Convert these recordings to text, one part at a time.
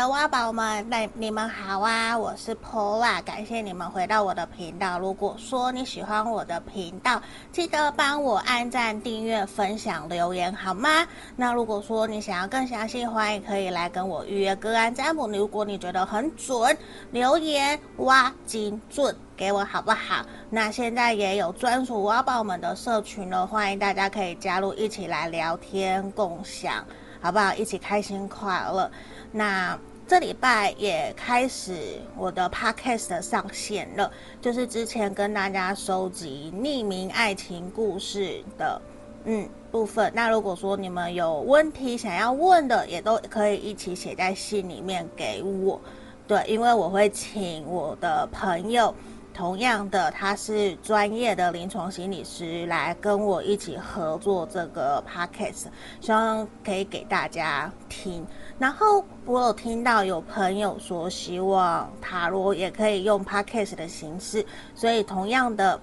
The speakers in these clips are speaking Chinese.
的挖宝们，那你们好啊！我是 Paula，感谢你们回到我的频道。如果说你喜欢我的频道，记得帮我按赞、订阅、分享、留言，好吗？那如果说你想要更详细，欢迎可以来跟我预约个案占卜。如果你觉得很准，留言挖精准给我，好不好？那现在也有专属挖宝们的社群了，欢迎大家可以加入，一起来聊天共享。好不好？一起开心快乐。那这礼拜也开始我的 podcast 上线了，就是之前跟大家收集匿名爱情故事的嗯部分。那如果说你们有问题想要问的，也都可以一起写在信里面给我。对，因为我会请我的朋友。同样的，他是专业的临床心理师，来跟我一起合作这个 podcast，希望可以给大家听。然后我有听到有朋友说，希望塔罗也可以用 podcast 的形式，所以同样的，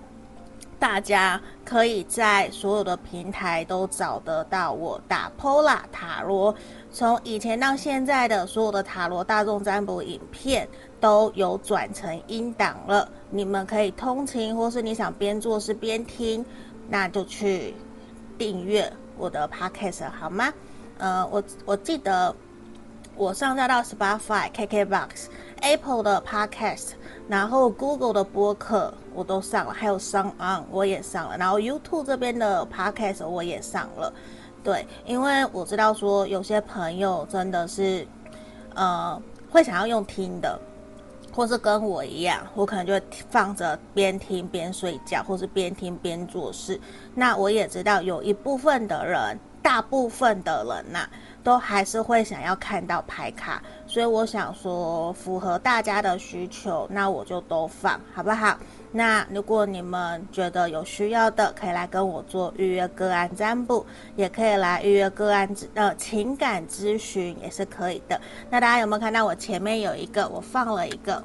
大家可以在所有的平台都找得到我打 Pola 塔罗。从以前到现在的所有的塔罗大众占卜影片都有转成音档了，你们可以通勤，或是你想边做事边听，那就去订阅我的 podcast 好吗？呃，我我记得我上架到 Spotify、KKBox、Apple 的 podcast，然后 Google 的播客我都上了，还有 Song On 我也上了，然后 YouTube 这边的 podcast 我也上了。对，因为我知道说有些朋友真的是，呃，会想要用听的，或是跟我一样，我可能就放着边听边睡觉，或是边听边做事。那我也知道有一部分的人，大部分的人呐、都还是会想要看到牌卡，所以我想说符合大家的需求，那我就都放，好不好？那如果你们觉得有需要的，可以来跟我做预约个案占卜，也可以来预约个案呃情感咨询也是可以的。那大家有没有看到我前面有一个，我放了一个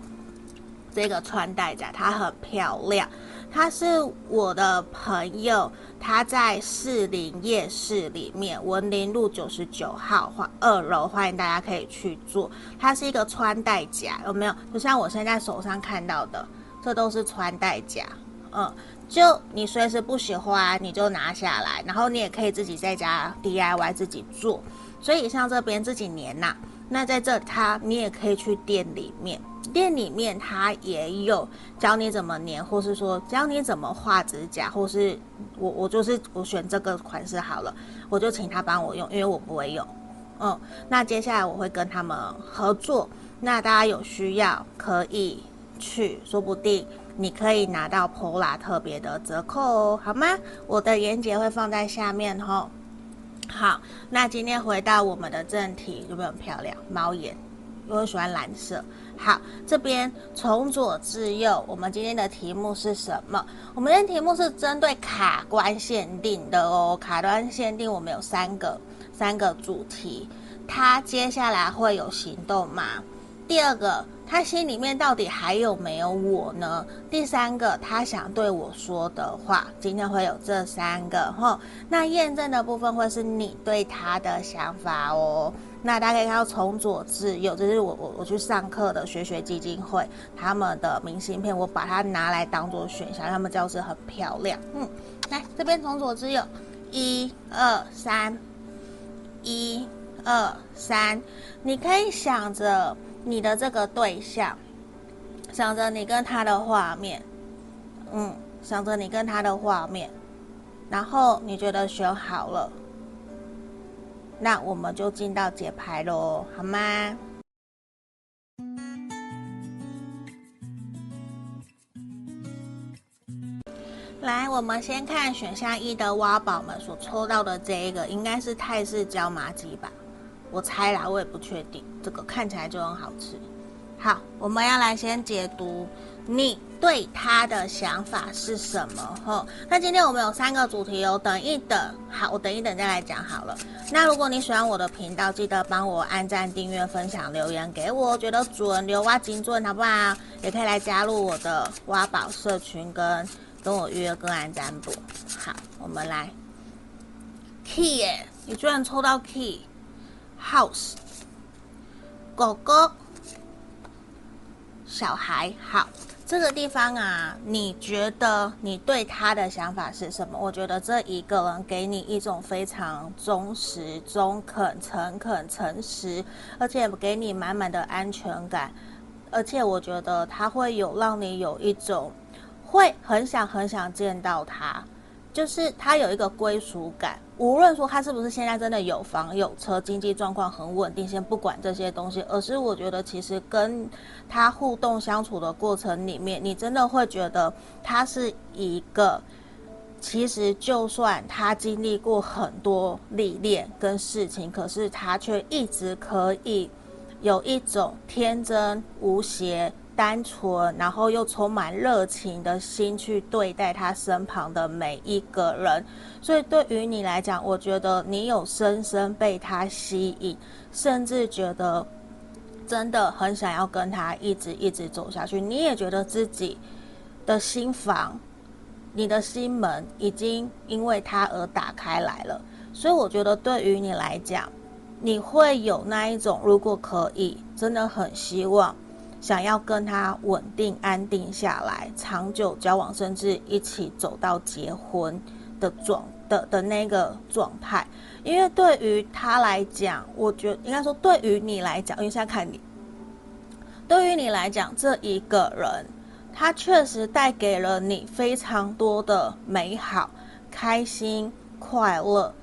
这个穿戴甲，它很漂亮，它是我的朋友，他在士林夜市里面文林路九十九号或二楼，欢迎大家可以去做。它是一个穿戴甲，有没有？就像我现在手上看到的。这都是穿戴甲，嗯，就你随时不喜欢，你就拿下来，然后你也可以自己在家 DIY 自己做。所以像这边这几年呐、那在这它你也可以去店里面，店里面它也有教你怎么粘，或是说教你怎么画指甲，或是我我就是我选这个款式好了，我就请他帮我用，因为我不会用，嗯，那接下来我会跟他们合作，那大家有需要可以。去，说不定你可以拿到 Paula 特别的折扣哦，好吗？我的链接会放在下面哦。好，那今天回到我们的正题，有没有很漂亮？猫眼，因为我喜欢蓝色。好，这边从左至右，我们今天的题目是什么？我们今天题目是针对卡关限定的哦。卡关限定，我们有三个三个主题，他接下来会有行动吗？第二个。他心里面到底还有没有我呢？第三个，他想对我说的话，今天会有这三个齁。那验证的部分会是你对他的想法哦。那大家可以看到从左至右，这是我我我去上课的学学基金会他们的明信片，我把它拿来当做选项，他们教室很漂亮。嗯，来这边从左至右，一二三，一二三，你可以想着。你的这个对象，想着你跟他的画面，嗯，想着你跟他的画面，然后你觉得选好了，那我们就进到解牌喽，好吗？来，我们先看选项一的挖宝们所抽到的这一个，应该是泰式椒麻鸡吧。我猜啦，我也不确定。这个看起来就很好吃。好，我们要来先解读你对他的想法是什么？吼，那今天我们有三个主题哦。等一等，好，我等一等再来讲好了。那如果你喜欢我的频道，记得帮我按赞、订阅、分享、留言给我，觉得准留挖精准，好不好？也可以来加入我的挖宝社群，跟跟我约个案占卜。好，我们来 key 耶，你居然抽到 key。House，狗狗、小孩，好。这个地方啊，你觉得你对他的想法是什么？我觉得这一个人给你一种非常忠实、中肯、诚恳、诚实，而且给你满满的安全感。而且我觉得他会有让你有一种会很想很想见到他。就是他有一个归属感，无论说他是不是现在真的有房有车，经济状况很稳定，先不管这些东西，而是我觉得其实跟他互动相处的过程里面，你真的会觉得他是一个，其实就算他经历过很多历练跟事情，可是他却一直可以有一种天真无邪。单纯，然后又充满热情的心去对待他身旁的每一个人，所以对于你来讲，我觉得你有深深被他吸引，甚至觉得真的很想要跟他一直一直走下去。你也觉得自己的心房、你的心门已经因为他而打开来了，所以我觉得对于你来讲，你会有那一种，如果可以，真的很希望。想要跟他稳定安定下来，长久交往，甚至一起走到结婚的状的的那个状态，因为对于他来讲，我觉得应该说对于你来讲，因为现在看你，对于你来讲，这一个人，他确实带给了你非常多的美好、开心、快乐。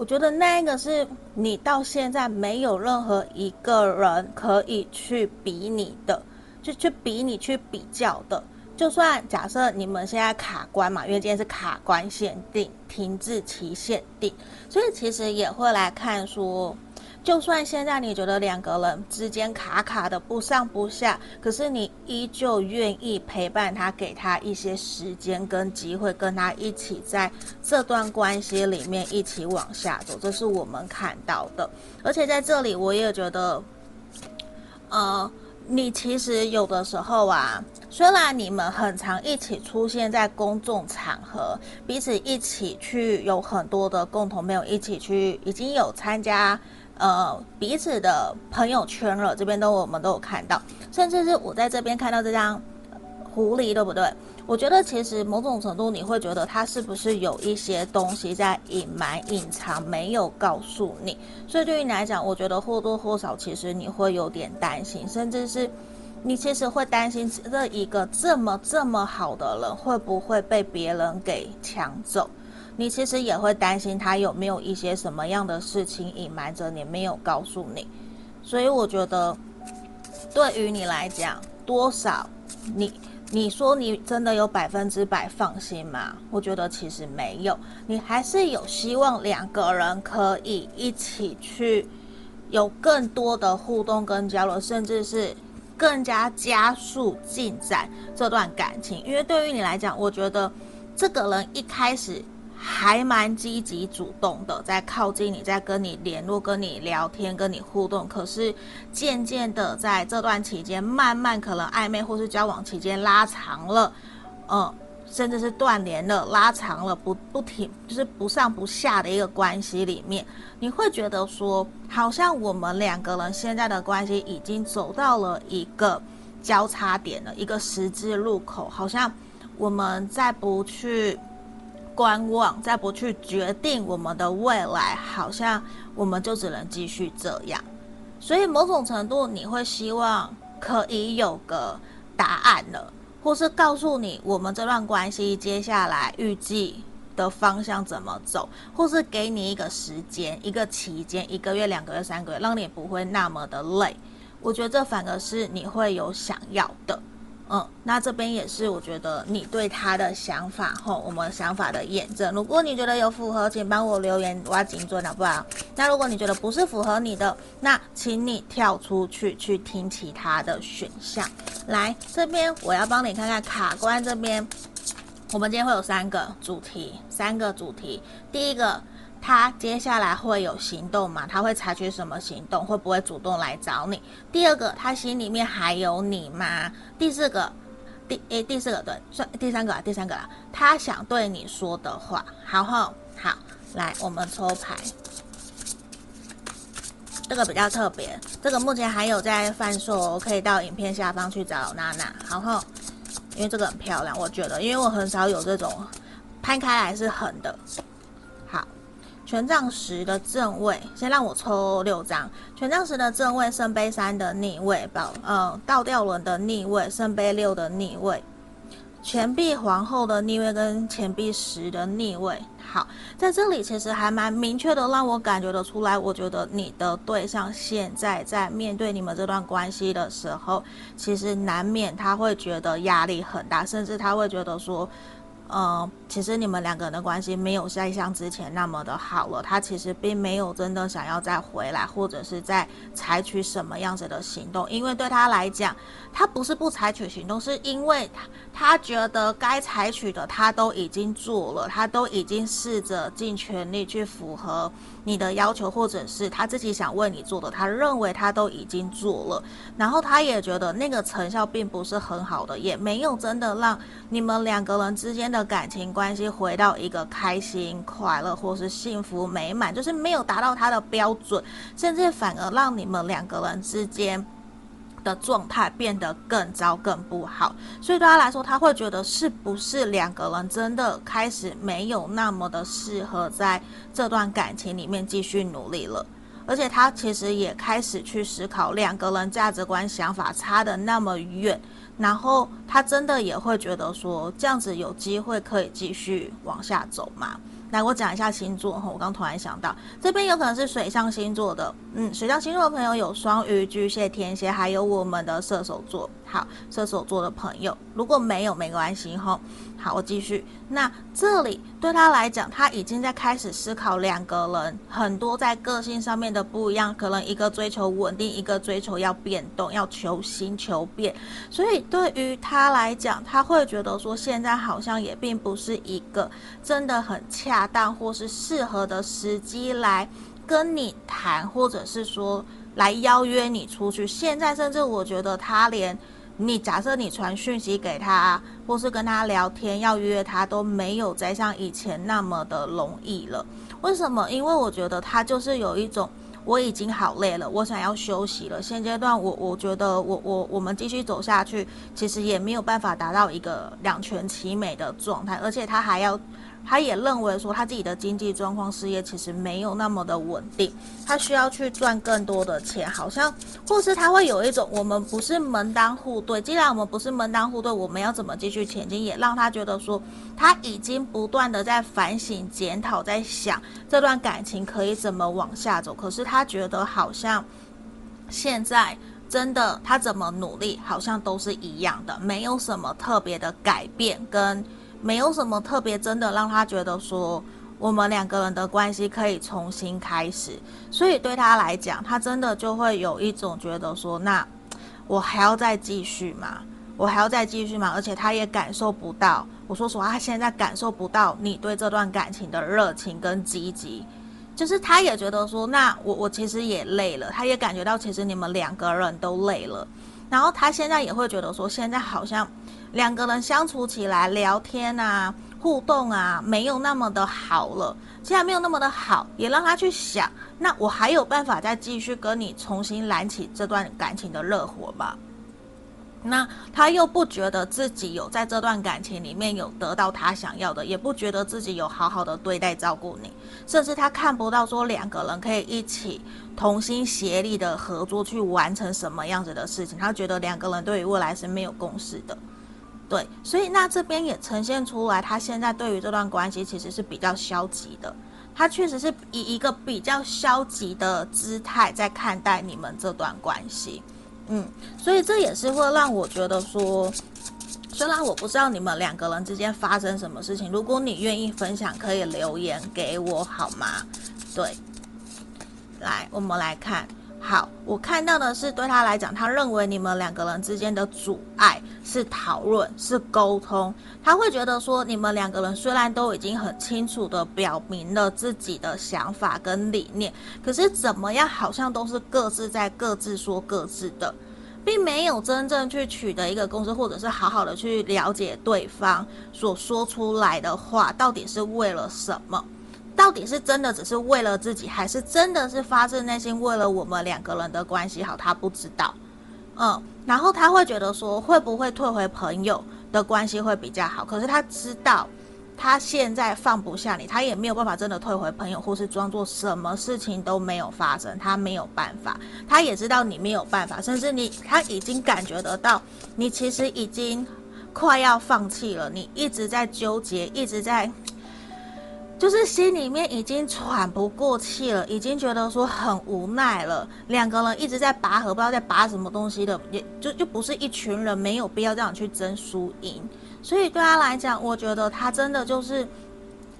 我觉得那一个是你到现在没有任何一个人可以去比你的，就去比你去比较的。就算假设你们现在卡关嘛，因为今天是卡关限定、停滞期限定，所以其实也会来看说。就算现在你觉得两个人之间卡卡的不上不下，可是你依旧愿意陪伴他，给他一些时间跟机会，跟他一起在这段关系里面一起往下走，这是我们看到的。而且在这里，我也觉得，呃，你其实有的时候啊，虽然你们很常一起出现在公众场合，彼此一起去有很多的共同朋友，一起去已经有参加。呃，彼此的朋友圈了，这边都我们都有看到，甚至是我在这边看到这张狐狸，对不对？我觉得其实某种程度你会觉得他是不是有一些东西在隐瞒、隐藏，没有告诉你。所以对于你来讲，我觉得或多或少其实你会有点担心，甚至是你其实会担心这一个这么这么好的人会不会被别人给抢走。你其实也会担心他有没有一些什么样的事情隐瞒着你，没有告诉你，所以我觉得，对于你来讲，多少你你说你真的有百分之百放心吗？我觉得其实没有，你还是有希望两个人可以一起去有更多的互动跟交流，甚至是更加加速进展这段感情。因为对于你来讲，我觉得这个人一开始。还蛮积极主动的，在靠近你，在跟你联络、跟你聊天、跟你互动。可是渐渐的，在这段期间，慢慢可能暧昧或是交往期间拉长了，嗯，甚至是断联了，拉长了，不不停，就是不上不下的一个关系里面，你会觉得说，好像我们两个人现在的关系已经走到了一个交叉点了，一个十字路口，好像我们再不去。观望，再不去决定我们的未来，好像我们就只能继续这样。所以某种程度，你会希望可以有个答案了，或是告诉你我们这段关系接下来预计的方向怎么走，或是给你一个时间、一个期间，一个月、两个月、三个月，让你不会那么的累。我觉得这反而是你会有想要的。嗯，那这边也是我觉得你对他的想法吼，我们想法的验证。如果你觉得有符合，请帮我留言，我要精准好不好？那如果你觉得不是符合你的，那请你跳出去去听其他的选项。来，这边我要帮你看看卡关这边，我们今天会有三个主题，三个主题。第一个。他接下来会有行动吗？他会采取什么行动？会不会主动来找你？第二个，他心里面还有你吗？第四个，第诶，第四个对，算第三个，第三个啦。他想对你说的话，好好好，来，我们抽牌。这个比较特别，这个目前还有在贩售，可以到影片下方去找娜娜。然后，因为这个很漂亮，我觉得，因为我很少有这种拍开来是横的。权杖十的正位，先让我抽六张。权杖十的正位，圣杯三的逆位，宝，呃，倒吊轮的逆位，圣杯六的逆位。钱币皇后的逆位跟钱币十的逆位，好，在这里其实还蛮明确的，让我感觉得出来。我觉得你的对象现在在面对你们这段关系的时候，其实难免他会觉得压力很大，甚至他会觉得说。呃，其实你们两个人的关系没有再像之前那么的好了。他其实并没有真的想要再回来，或者是在采取什么样子的行动。因为对他来讲，他不是不采取行动，是因为他他觉得该采取的他都已经做了，他都已经试着尽全力去符合你的要求，或者是他自己想为你做的，他认为他都已经做了。然后他也觉得那个成效并不是很好的，也没有真的让你们两个人之间的。感情关系回到一个开心、快乐或是幸福美满，就是没有达到他的标准，甚至反而让你们两个人之间的状态变得更糟、更不好。所以对他来说，他会觉得是不是两个人真的开始没有那么的适合在这段感情里面继续努力了？而且他其实也开始去思考，两个人价值观、想法差得那么远。然后他真的也会觉得说，这样子有机会可以继续往下走吗？来，我讲一下星座哈，我刚突然想到，这边有可能是水象星座的，嗯，水象星座的朋友有双鱼、巨蟹、天蝎，还有我们的射手座。好，射手座的朋友，如果没有没关系哈。好，我继续。那这里对他来讲，他已经在开始思考两个人很多在个性上面的不一样，可能一个追求稳定，一个追求要变动，要求新求变。所以对于他来讲，他会觉得说，现在好像也并不是一个真的很恰当或是适合的时机来跟你谈，或者是说来邀约你出去。现在甚至我觉得他连。你假设你传讯息给他，或是跟他聊天要约他，都没有再像以前那么的容易了。为什么？因为我觉得他就是有一种，我已经好累了，我想要休息了。现阶段我我觉得我我我们继续走下去，其实也没有办法达到一个两全其美的状态，而且他还要。他也认为说，他自己的经济状况、事业其实没有那么的稳定，他需要去赚更多的钱，好像或是他会有一种，我们不是门当户对。既然我们不是门当户对，我们要怎么继续前进？也让他觉得说，他已经不断的在反省、检讨，在想这段感情可以怎么往下走。可是他觉得好像现在真的，他怎么努力，好像都是一样的，没有什么特别的改变跟。没有什么特别，真的让他觉得说我们两个人的关系可以重新开始，所以对他来讲，他真的就会有一种觉得说，那我还要再继续吗？我还要再继续吗？而且他也感受不到，我说实话，他现在感受不到你对这段感情的热情跟积极，就是他也觉得说，那我我其实也累了，他也感觉到其实你们两个人都累了，然后他现在也会觉得说，现在好像。两个人相处起来，聊天啊，互动啊，没有那么的好了。既然没有那么的好，也让他去想，那我还有办法再继续跟你重新燃起这段感情的热火吗？那他又不觉得自己有在这段感情里面有得到他想要的，也不觉得自己有好好的对待照顾你，甚至他看不到说两个人可以一起同心协力的合作去完成什么样子的事情。他觉得两个人对于未来是没有共识的。对，所以那这边也呈现出来，他现在对于这段关系其实是比较消极的，他确实是以一个比较消极的姿态在看待你们这段关系，嗯，所以这也是会让我觉得说，虽然我不知道你们两个人之间发生什么事情，如果你愿意分享，可以留言给我好吗？对，来，我们来看。好，我看到的是对他来讲，他认为你们两个人之间的阻碍是讨论，是沟通。他会觉得说，你们两个人虽然都已经很清楚的表明了自己的想法跟理念，可是怎么样，好像都是各自在各自说各自的，并没有真正去取得一个共识，或者是好好的去了解对方所说出来的话到底是为了什么。到底是真的只是为了自己，还是真的是发自内心为了我们两个人的关系好？他不知道，嗯，然后他会觉得说，会不会退回朋友的关系会比较好？可是他知道，他现在放不下你，他也没有办法真的退回朋友，或是装作什么事情都没有发生，他没有办法。他也知道你没有办法，甚至你他已经感觉得到，你其实已经快要放弃了，你一直在纠结，一直在。就是心里面已经喘不过气了，已经觉得说很无奈了。两个人一直在拔河，不知道在拔什么东西的，也就就不是一群人，没有必要这样去争输赢。所以对他来讲，我觉得他真的就是，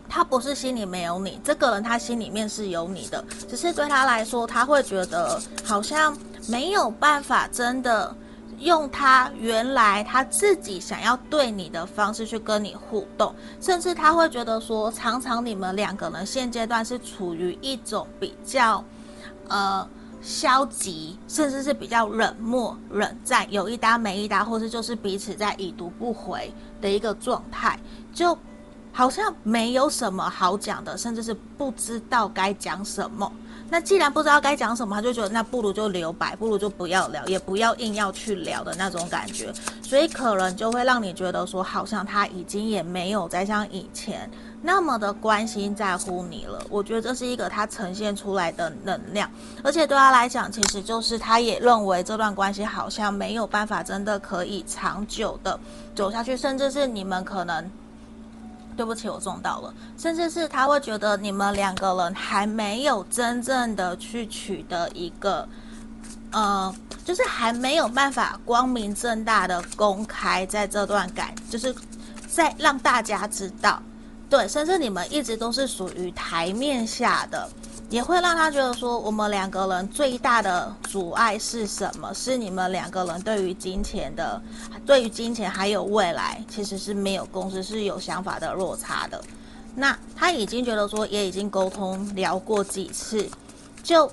他不是心里没有你，这个人他心里面是有你的，只是对他来说，他会觉得好像没有办法真的。用他原来他自己想要对你的方式去跟你互动，甚至他会觉得说，常常你们两个人现阶段是处于一种比较，呃，消极，甚至是比较冷漠、冷战，有一搭没一搭，或是就是彼此在已读不回的一个状态，就好像没有什么好讲的，甚至是不知道该讲什么。那既然不知道该讲什么，他就觉得那不如就留白，不如就不要聊，也不要硬要去聊的那种感觉，所以可能就会让你觉得说，好像他已经也没有再像以前那么的关心在乎你了。我觉得这是一个他呈现出来的能量，而且对他来讲，其实就是他也认为这段关系好像没有办法真的可以长久的走下去，甚至是你们可能。对不起，我中到了，甚至是他会觉得你们两个人还没有真正的去取得一个，呃，就是还没有办法光明正大的公开在这段感，就是在让大家知道，对，甚至你们一直都是属于台面下的。也会让他觉得说，我们两个人最大的阻碍是什么？是你们两个人对于金钱的，对于金钱还有未来，其实是没有共识，是有想法的落差的。那他已经觉得说，也已经沟通聊过几次，就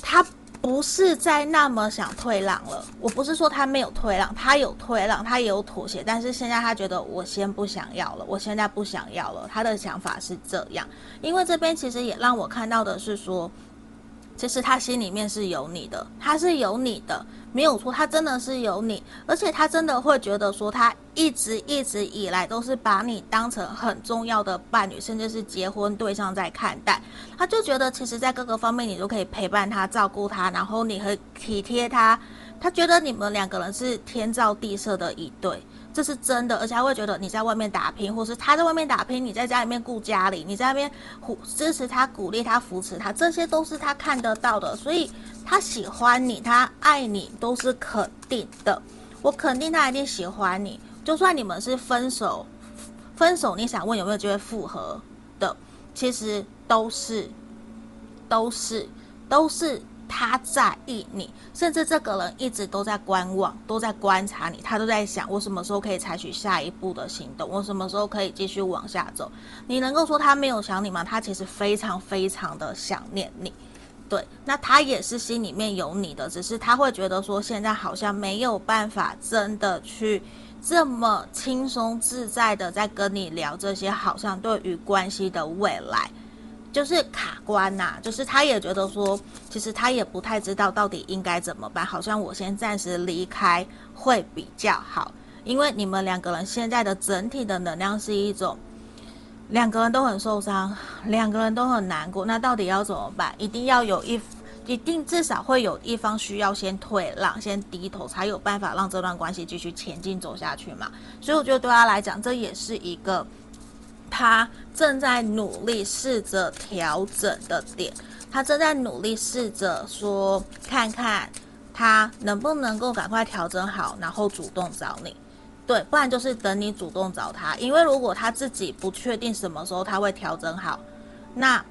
他。不是在那么想退让了。我不是说他没有退让，他有退让，他也有妥协，但是现在他觉得我先不想要了，我现在不想要了。他的想法是这样，因为这边其实也让我看到的是说，其实他心里面是有你的，他是有你的。没有错，他真的是有你，而且他真的会觉得说，他一直一直以来都是把你当成很重要的伴侣，甚至是结婚对象在看待。他就觉得，其实，在各个方面你都可以陪伴他、照顾他，然后你会体贴他。他觉得你们两个人是天造地设的一对。这是真的，而且他会觉得你在外面打拼，或是他在外面打拼，你在家里面顾家里，你在那边支持他、鼓励他、扶持他，这些都是他看得到的，所以他喜欢你，他爱你，都是肯定的。我肯定他一定喜欢你，就算你们是分手，分手，你想问有没有机会复合的，其实都是，都是，都是。他在意你，甚至这个人一直都在观望，都在观察你，他都在想我什么时候可以采取下一步的行动，我什么时候可以继续往下走。你能够说他没有想你吗？他其实非常非常的想念你，对，那他也是心里面有你的，只是他会觉得说现在好像没有办法真的去这么轻松自在的在跟你聊这些，好像对于关系的未来。就是卡关呐、就是他也觉得说，其实他也不太知道到底应该怎么办，好像我先暂时离开会比较好，因为你们两个人现在的整体的能量是一种，两个人都很受伤，两个人都很难过，那到底要怎么办？一定要有一，一定至少会有一方需要先退让，先低头，才有办法让这段关系继续前进走下去嘛。所以我觉得对他来讲，这也是一个。他正在努力试着调整的点，他正在努力试着说，看看他能不能够赶快调整好，然后主动找你。对，不然就是等你主动找他。因为如果他自己不确定什么时候他会调整好，那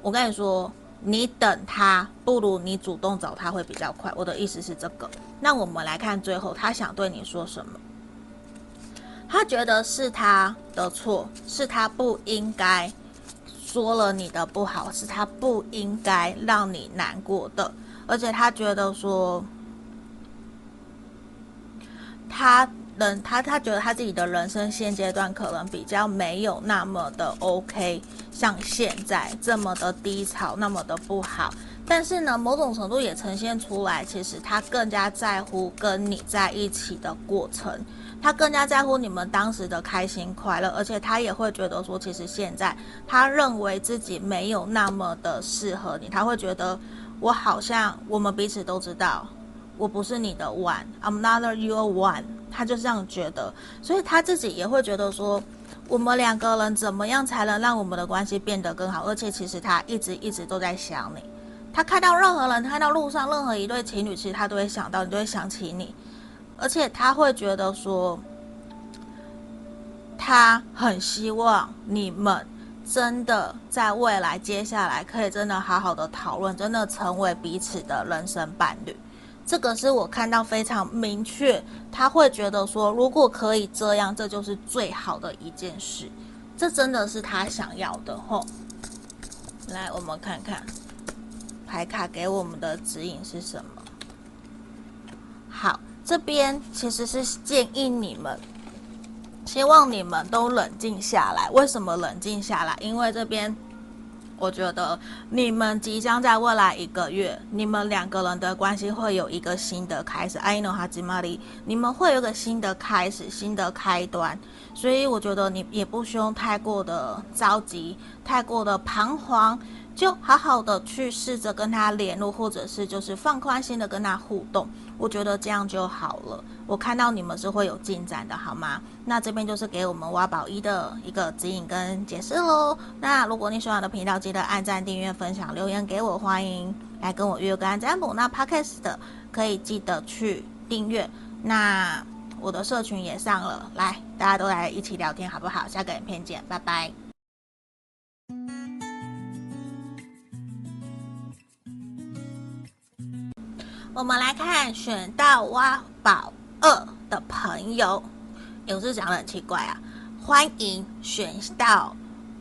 我跟你说，你等他不如你主动找他会比较快。我的意思是这个。那我们来看最后他想对你说什么。他觉得是他的错，是他不应该说了你的不好，是他不应该让你难过的，而且他觉得说，他人他他觉得他自己的人生现阶段可能比较没有那么的 OK，像现在这么的低潮，那么的不好。但是呢，某种程度也呈现出来，其实他更加在乎跟你在一起的过程，他更加在乎你们当时的开心快乐，而且他也会觉得说，其实现在他认为自己没有那么的适合你，他会觉得我好像我们彼此都知道，我不是你的 one，I'm not your one，他就这样觉得，所以他自己也会觉得说，我们两个人怎么样才能让我们的关系变得更好，而且其实他一直一直都在想你。他看到任何人，看到路上任何一对情侣，其实他都会想到，你都会想起你，而且他会觉得说，他很希望你们真的在未来接下来可以真的好好的讨论，真的成为彼此的人生伴侣。这个是我看到非常明确，他会觉得说，如果可以这样，这就是最好的一件事。这真的是他想要的吼。来，我们看看。牌卡给我们的指引是什么？好，这边其实是建议你们，希望你们都冷静下来。为什么冷静下来？因为这边我觉得你们即将在未来一个月，你们两个人的关系会有一个新的开始。爱の始まり，你们会有个新的开始，新的开端。所以我觉得你也不需要太过的着急，太过的彷徨。 就好好的去试着跟他联络，或者是就是放宽心的跟他互动，我觉得这样就好了。我看到你们是会有进展的，好吗？那这边就是给我们挖宝一的一个指引跟解释喽。那如果你喜欢我的频道，记得按赞、订阅、分享、留言给我，欢迎来跟我约个案占卜。那 Podcast 的可以记得去订阅。那我的社群也上了，来，大家都来一起聊天，好不好？下个影片见，拜拜。我们来看选到挖宝二的朋友，有字讲得很奇怪啊！欢迎选到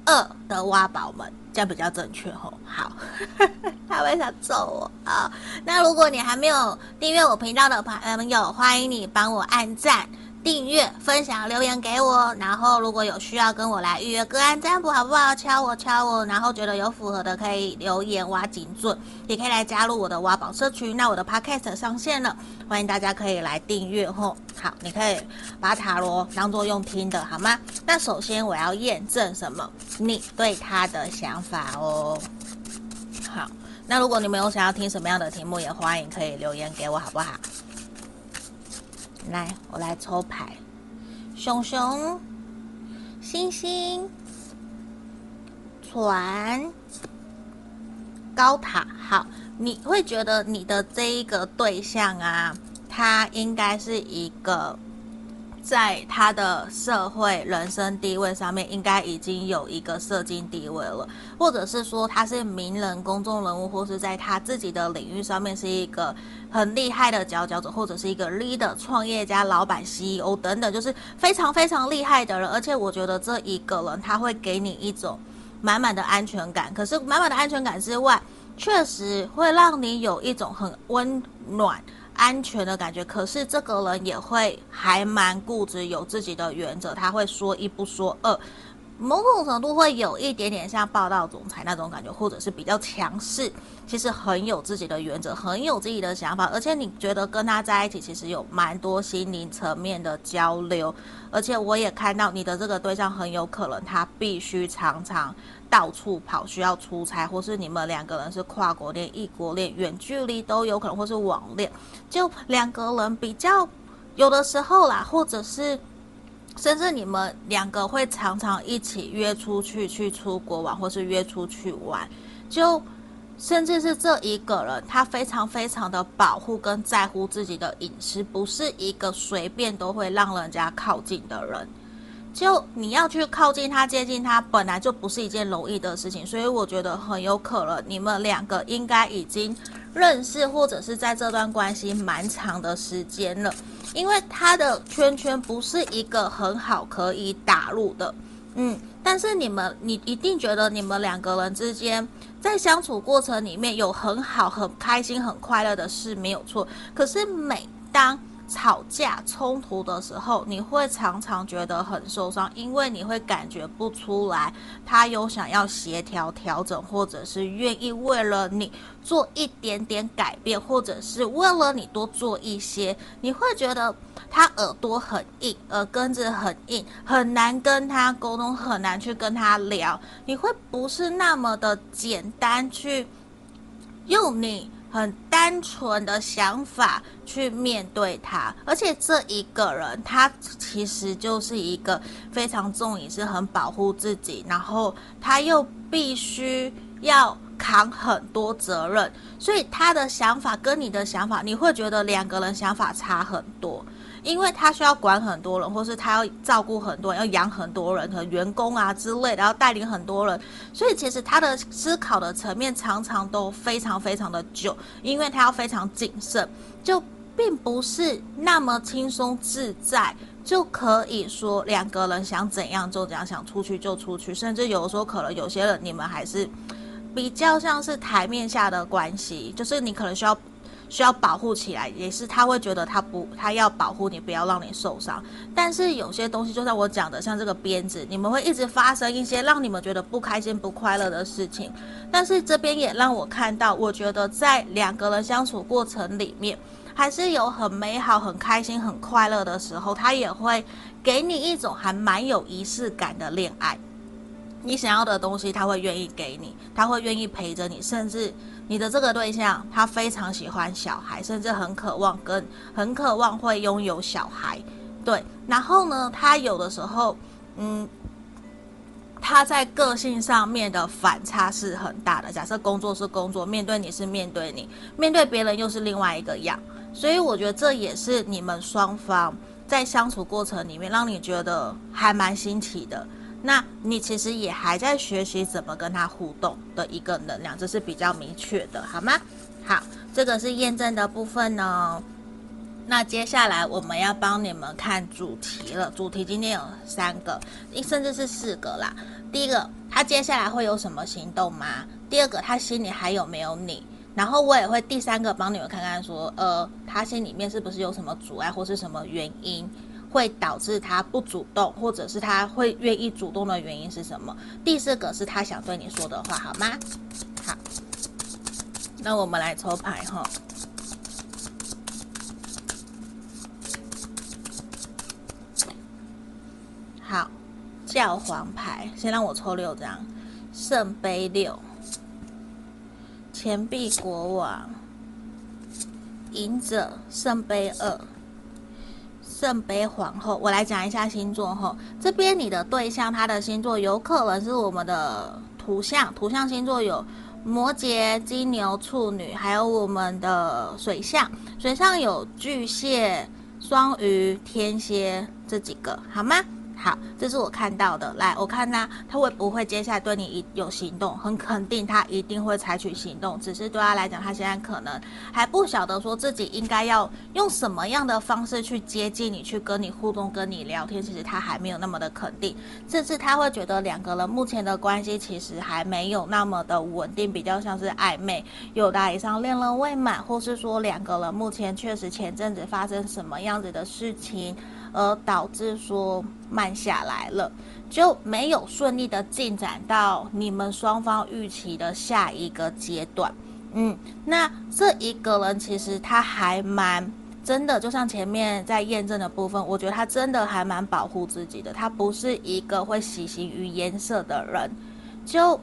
二的挖宝们，这样比较正确哦。好，他为啥揍我啊？那如果你还没有订阅我频道的朋友，欢迎你帮我按赞。订阅、分享、留言给我，然后如果有需要跟我来预约个案占卜，好不好？敲我敲我，然后觉得有符合的可以留言挖金准，也可以来加入我的挖宝社区。那我的 podcast 上线了，欢迎大家可以来订阅吼。好，你可以把塔罗当做用听的好吗？那首先我要验证什么？你对他的想法哦。好，那如果你们有想要听什么样的题目，也欢迎可以留言给我，好不好？来，我来抽牌，熊熊、星星、船、高塔。好，你会觉得你的这一个对象啊，他应该是一个。在他的社会人生地位上面，应该已经有一个社经地位了，或者是说他是名人、公众人物，或是在他自己的领域上面是一个很厉害的佼佼者，或者是一个 leader、创业家、老板、CEO 等等，就是非常非常厉害的人。而且我觉得这一个人他会给你一种满满的安全感，可是满满的安全感之外，确实会让你有一种很温暖。安全的感觉，可是这个人也会还蛮固执，有自己的原则。他会说一不说二，某种程度会有一点点像霸道总裁那种感觉，或者是比较强势。其实很有自己的原则，很有自己的想法，而且你觉得跟他在一起，其实有蛮多心灵层面的交流。而且我也看到你的这个对象很有可能他必须常常。到处跑，需要出差，或是你们两个人是跨国恋、异国恋、远距离都有可能，或是网恋，就两个人比较有的时候啦，或者是甚至你们两个会常常一起约出去去出国玩，或是约出去玩，就甚至是这一个人他非常非常的保护跟在乎自己的隐私，不是一个随便都会让人家靠近的人。就你要去靠近他、接近他，本来就不是一件容易的事情，所以我觉得很有可能你们两个应该已经认识，或者是在这段关系蛮长的时间了。因为他的圈圈不是一个很好可以打入的，嗯，但是你们，你一定觉得你们两个人之间在相处过程里面有很好、很开心、很快乐的事，没有错。可是每当吵架冲突的时候，你会常常觉得很受伤，因为你会感觉不出来他有想要协调调整，或者是愿意为了你做一点点改变，或者是为了你多做一些。你会觉得他耳朵很硬，耳根子很硬，很难跟他沟通，很难去跟他聊。你会不是那么的简单去用你。很单纯的想法去面对他，而且这一个人他其实就是一个非常重也是很保护自己，然后他又必须要扛很多责任，所以他的想法跟你的想法，你会觉得两个人想法差很多。因为他需要管很多人，或是他要照顾很多人，要养很多人和员工啊之类的，要带领很多人，所以其实他的思考的层面常常都非常非常的久，因为他要非常谨慎，就并不是那么轻松自在就可以说两个人想怎样就怎样，想出去就出去，甚至有的时候可能有些人你们还是比较像是台面下的关系，就是你可能需要。需要保护起来，也是他会觉得他不，他要保护你，不要让你受伤。但是有些东西，就像我讲的，像这个鞭子，你们会一直发生一些让你们觉得不开心、不快乐的事情。但是这边也让我看到，我觉得在两个人相处过程里面，还是有很美好、很开心、很快乐的时候。他也会给你一种还蛮有仪式感的恋爱。你想要的东西，他会愿意给你，他会愿意陪着你，甚至。你的这个对象，他非常喜欢小孩，甚至很渴望跟很渴望会拥有小孩，对。然后呢，他有的时候，嗯，他在个性上面的反差是很大的。假设工作是工作，面对你是面对你，面对别人又是另外一个样。所以我觉得这也是你们双方在相处过程里面，让你觉得还蛮新奇的。那你其实也还在学习怎么跟他互动的一个能量，这是比较明确的，好吗？好，这个是验证的部分呢。那接下来我们要帮你们看主题了，主题今天有三个，甚至是四个啦。第一个，他接下来会有什么行动吗？第二个，他心里还有没有你？然后我也会第三个帮你们看看说，呃，他心里面是不是有什么阻碍或是什么原因？会导致他不主动，或者是他会愿意主动的原因是什么？第四个是他想对你说的话，好吗？好，那我们来抽牌哈。好，教皇牌，先让我抽六张，圣杯六，钱币国王，隐者，圣杯二。圣杯皇后，我来讲一下星座哈。这边你的对象，他的星座有可能是我们的图像，图像星座有摩羯、金牛、处女，还有我们的水象，水象有巨蟹、双鱼、天蝎这几个，好吗？好，这是我看到的。来，我看他，他会不会接下来对你一有行动？很肯定，他一定会采取行动。只是对他来讲，他现在可能还不晓得说自己应该要用什么样的方式去接近你，去跟你互动，跟你聊天。其实他还没有那么的肯定，甚至他会觉得两个人目前的关系其实还没有那么的稳定，比较像是暧昧，有的以上恋人未满，或是说两个人目前确实前阵子发生什么样子的事情。而导致说慢下来了，就没有顺利的进展到你们双方预期的下一个阶段。嗯，那这一个人其实他还蛮真的，就像前面在验证的部分，我觉得他真的还蛮保护自己的。他不是一个会喜形于颜色的人，就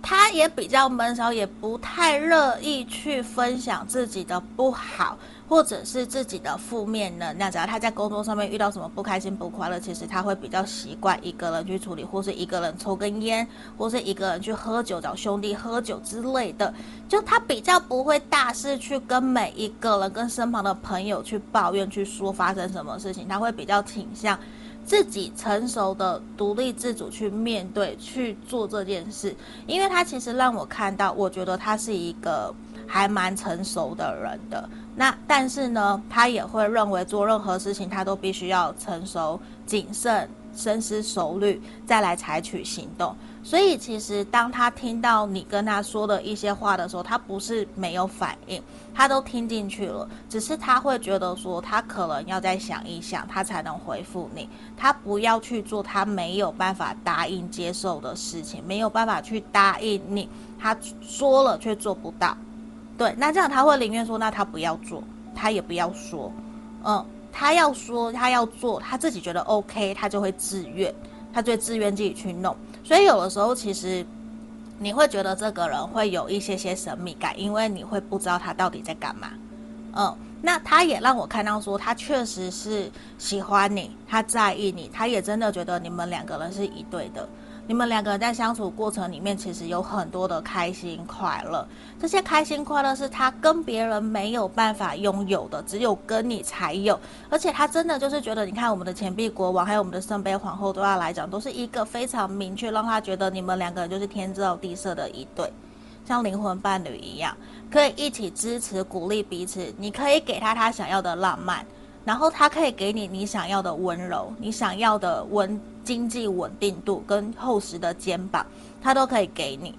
他也比较闷骚，也不太乐意去分享自己的不好。或者是自己的负面能量，只要他在工作上面遇到什么不开心、不快乐，其实他会比较习惯一个人去处理，或是一个人抽根烟，或是一个人去喝酒，找兄弟喝酒之类的。就他比较不会大肆去跟每一个人、跟身旁的朋友去抱怨、去说发生什么事情，他会比较倾向自己成熟的、独立自主去面对、去做这件事。因为他其实让我看到，我觉得他是一个还蛮成熟的人的。那但是呢，他也会认为做任何事情，他都必须要成熟、谨慎、深思熟虑，再来采取行动。所以其实当他听到你跟他说的一些话的时候，他不是没有反应，他都听进去了，只是他会觉得说他可能要再想一想，他才能回复你。他不要去做他没有办法答应接受的事情，没有办法去答应你，他说了却做不到。对，那这样他会宁愿说，那他不要做，他也不要说，嗯，他要说他要做，他自己觉得 OK，他就会自愿，他就自愿自己去弄。所以有的时候，其实你会觉得这个人会有一些些神秘感，因为你会不知道他到底在干嘛。嗯，那他也让我看到说，他确实是喜欢你，他在意你，他也真的觉得你们两个人是一对的。你们两个人在相处过程里面，其实有很多的开心快乐。这些开心快乐是他跟别人没有办法拥有的，只有跟你才有。而且他真的就是觉得，你看我们的钱币国王，还有我们的圣杯皇后，对他来讲都是一个非常明确，让他觉得你们两个人就是天造地设的一对，像灵魂伴侣一样，可以一起支持鼓励彼此。你可以给他他想要的浪漫。然后他可以给你你想要的温柔，你想要的稳经济稳定度跟厚实的肩膀，他都可以给你。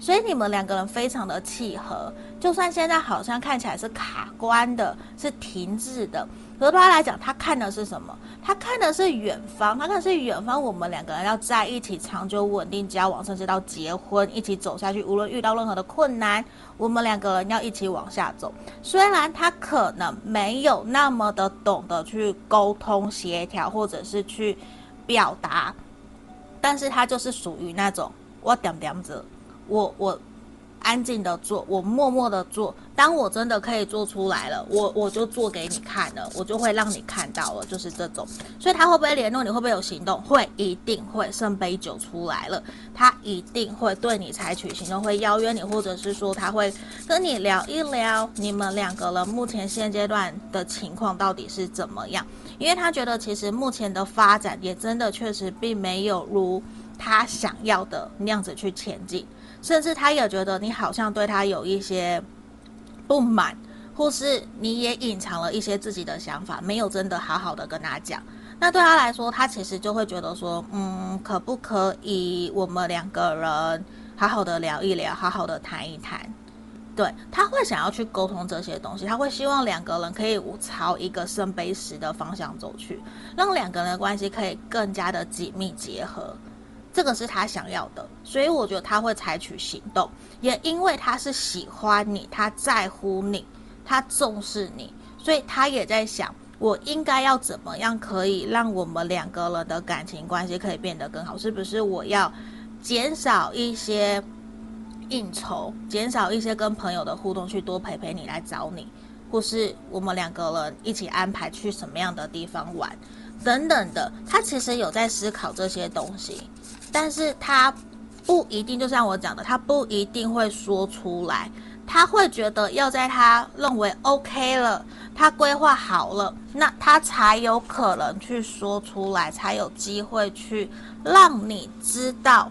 所以你们两个人非常的契合，就算现在好像看起来是卡关的，是停滞的。可是对他来讲，他看的是什么？他看的是远方，他看的是远方。我们两个人要在一起，长久稳定交往，甚至到结婚，一起走下去。无论遇到任何的困难，我们两个人要一起往下走。虽然他可能没有那么的懂得去沟通协调，或者是去表达，但是他就是属于那种我点点子，我我。安静的做，我默默的做。当我真的可以做出来了，我我就做给你看了，我就会让你看到了，就是这种。所以他会不会联络你？会不会有行动？会，一定会。圣杯九出来了，他一定会对你采取行动，会邀约你，或者是说他会跟你聊一聊你们两个人目前现阶段的情况到底是怎么样？因为他觉得其实目前的发展也真的确实并没有如他想要的那样子去前进。甚至他也觉得你好像对他有一些不满，或是你也隐藏了一些自己的想法，没有真的好好的跟他讲。那对他来说，他其实就会觉得说，嗯，可不可以我们两个人好好的聊一聊，好好的谈一谈？对，他会想要去沟通这些东西，他会希望两个人可以朝一个圣杯十的方向走去，让两个人的关系可以更加的紧密结合。这个是他想要的，所以我觉得他会采取行动，也因为他是喜欢你，他在乎你，他重视你，所以他也在想，我应该要怎么样可以让我们两个人的感情关系可以变得更好？是不是我要减少一些应酬，减少一些跟朋友的互动，去多陪陪你来找你，或是我们两个人一起安排去什么样的地方玩，等等的。他其实有在思考这些东西。但是他不一定，就像我讲的，他不一定会说出来。他会觉得要在他认为 OK 了，他规划好了，那他才有可能去说出来，才有机会去让你知道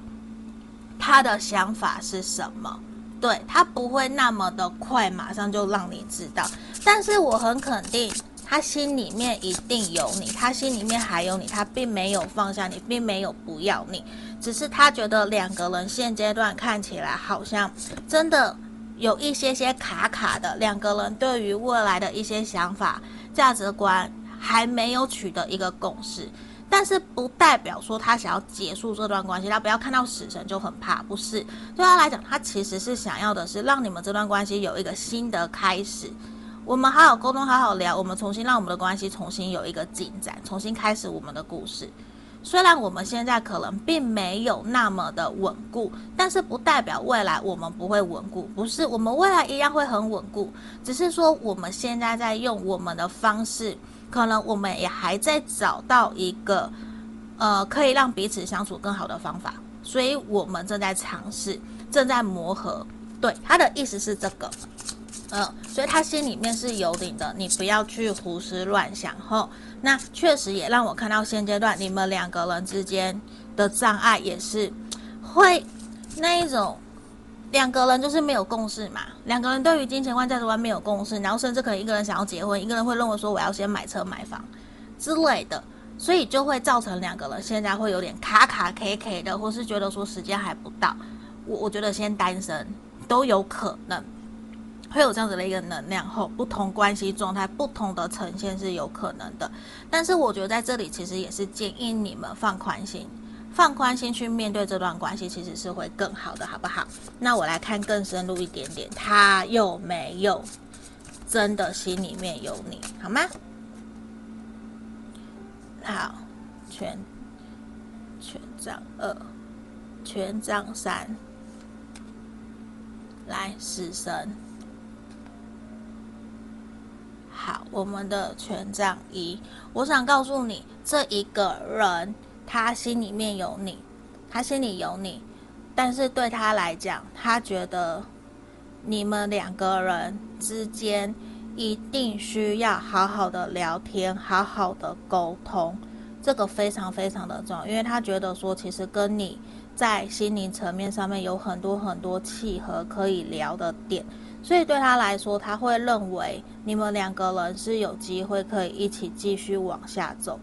他的想法是什么。对，他不会那么的快，马上就让你知道。但是我很肯定。他心里面一定有你，他心里面还有你，他并没有放下你，并没有不要你，只是他觉得两个人现阶段看起来好像真的有一些些卡卡的，两个人对于未来的一些想法、价值观还没有取得一个共识，但是不代表说他想要结束这段关系，他不要看到死神就很怕，不是，对他来讲，他其实是想要的是让你们这段关系有一个新的开始。我们好好沟通，好好聊，我们重新让我们的关系重新有一个进展，重新开始我们的故事。虽然我们现在可能并没有那么的稳固，但是不代表未来我们不会稳固。不是，我们未来一样会很稳固，只是说我们现在在用我们的方式，可能我们也还在找到一个呃可以让彼此相处更好的方法，所以我们正在尝试，正在磨合。对，他的意思是这个。嗯，所以他心里面是有你的，你不要去胡思乱想。吼，那确实也让我看到现阶段你们两个人之间的障碍也是会那一种，两个人就是没有共识嘛。两个人对于金钱观、价值观没有共识，然后甚至可能一个人想要结婚，一个人会认为说我要先买车买房之类的。所以就会造成两个人现在会有点卡卡 K K 的，或是觉得说时间还不到。我我觉得先单身都有可能会有这样子的一个能量后，不同关系状态不同的呈现是有可能的。但是我觉得在这里其实也是建议你们放宽心，放宽心去面对这段关系，其实是会更好的，好不好？那我来看更深入一点点，他有没有真的心里面有你，好吗？好，权权杖二，权杖三，来死神。好，我们的权杖一，我想告诉你，这一个人他心里面有你，他心里有你，但是对他来讲，他觉得你们两个人之间。一定需要好好的聊天，好好的沟通，这个非常非常的重要，因为他觉得说，其实跟你在心灵层面上面有很多很多契合可以聊的点，所以对他来说，他会认为你们两个人是有机会可以一起继续往下走，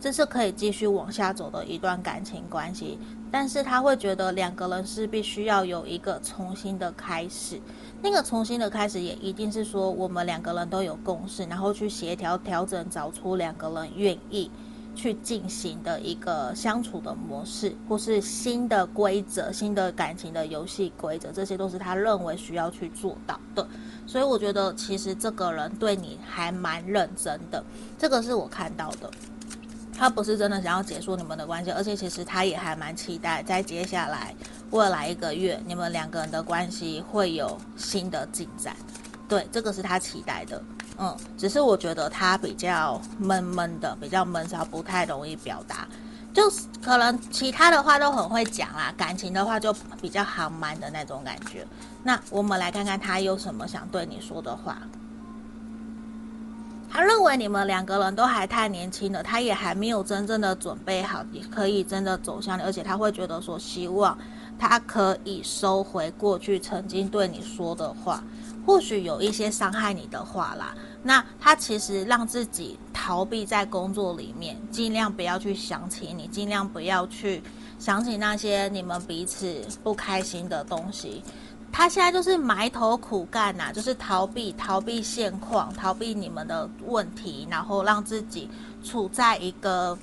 这是可以继续往下走的一段感情关系，但是他会觉得两个人是必须要有一个重新的开始。那个重新的开始也一定是说我们两个人都有共识，然后去协调调整，找出两个人愿意去进行的一个相处的模式，或是新的规则、新的感情的游戏规则，这些都是他认为需要去做到的。所以我觉得其实这个人对你还蛮认真的，这个是我看到的。他不是真的想要结束你们的关系，而且其实他也还蛮期待在接下来未来一个月，你们两个人的关系会有新的进展。对，这个是他期待的。嗯，只是我觉得他比较闷闷的，比较闷骚，不太容易表达。就是可能其他的话都很会讲啦，感情的话就比较含慢的那种感觉。那我们来看看他有什么想对你说的话。他认为你们两个人都还太年轻了，他也还没有真正的准备好，你可以真的走向你，而且他会觉得说，希望他可以收回过去曾经对你说的话，或许有一些伤害你的话啦。那他其实让自己逃避在工作里面，尽量不要去想起你，尽量不要去想起那些你们彼此不开心的东西。他现在就是埋头苦干呐、就是逃避逃避现况，逃避你们的问题，然后让自己处在一个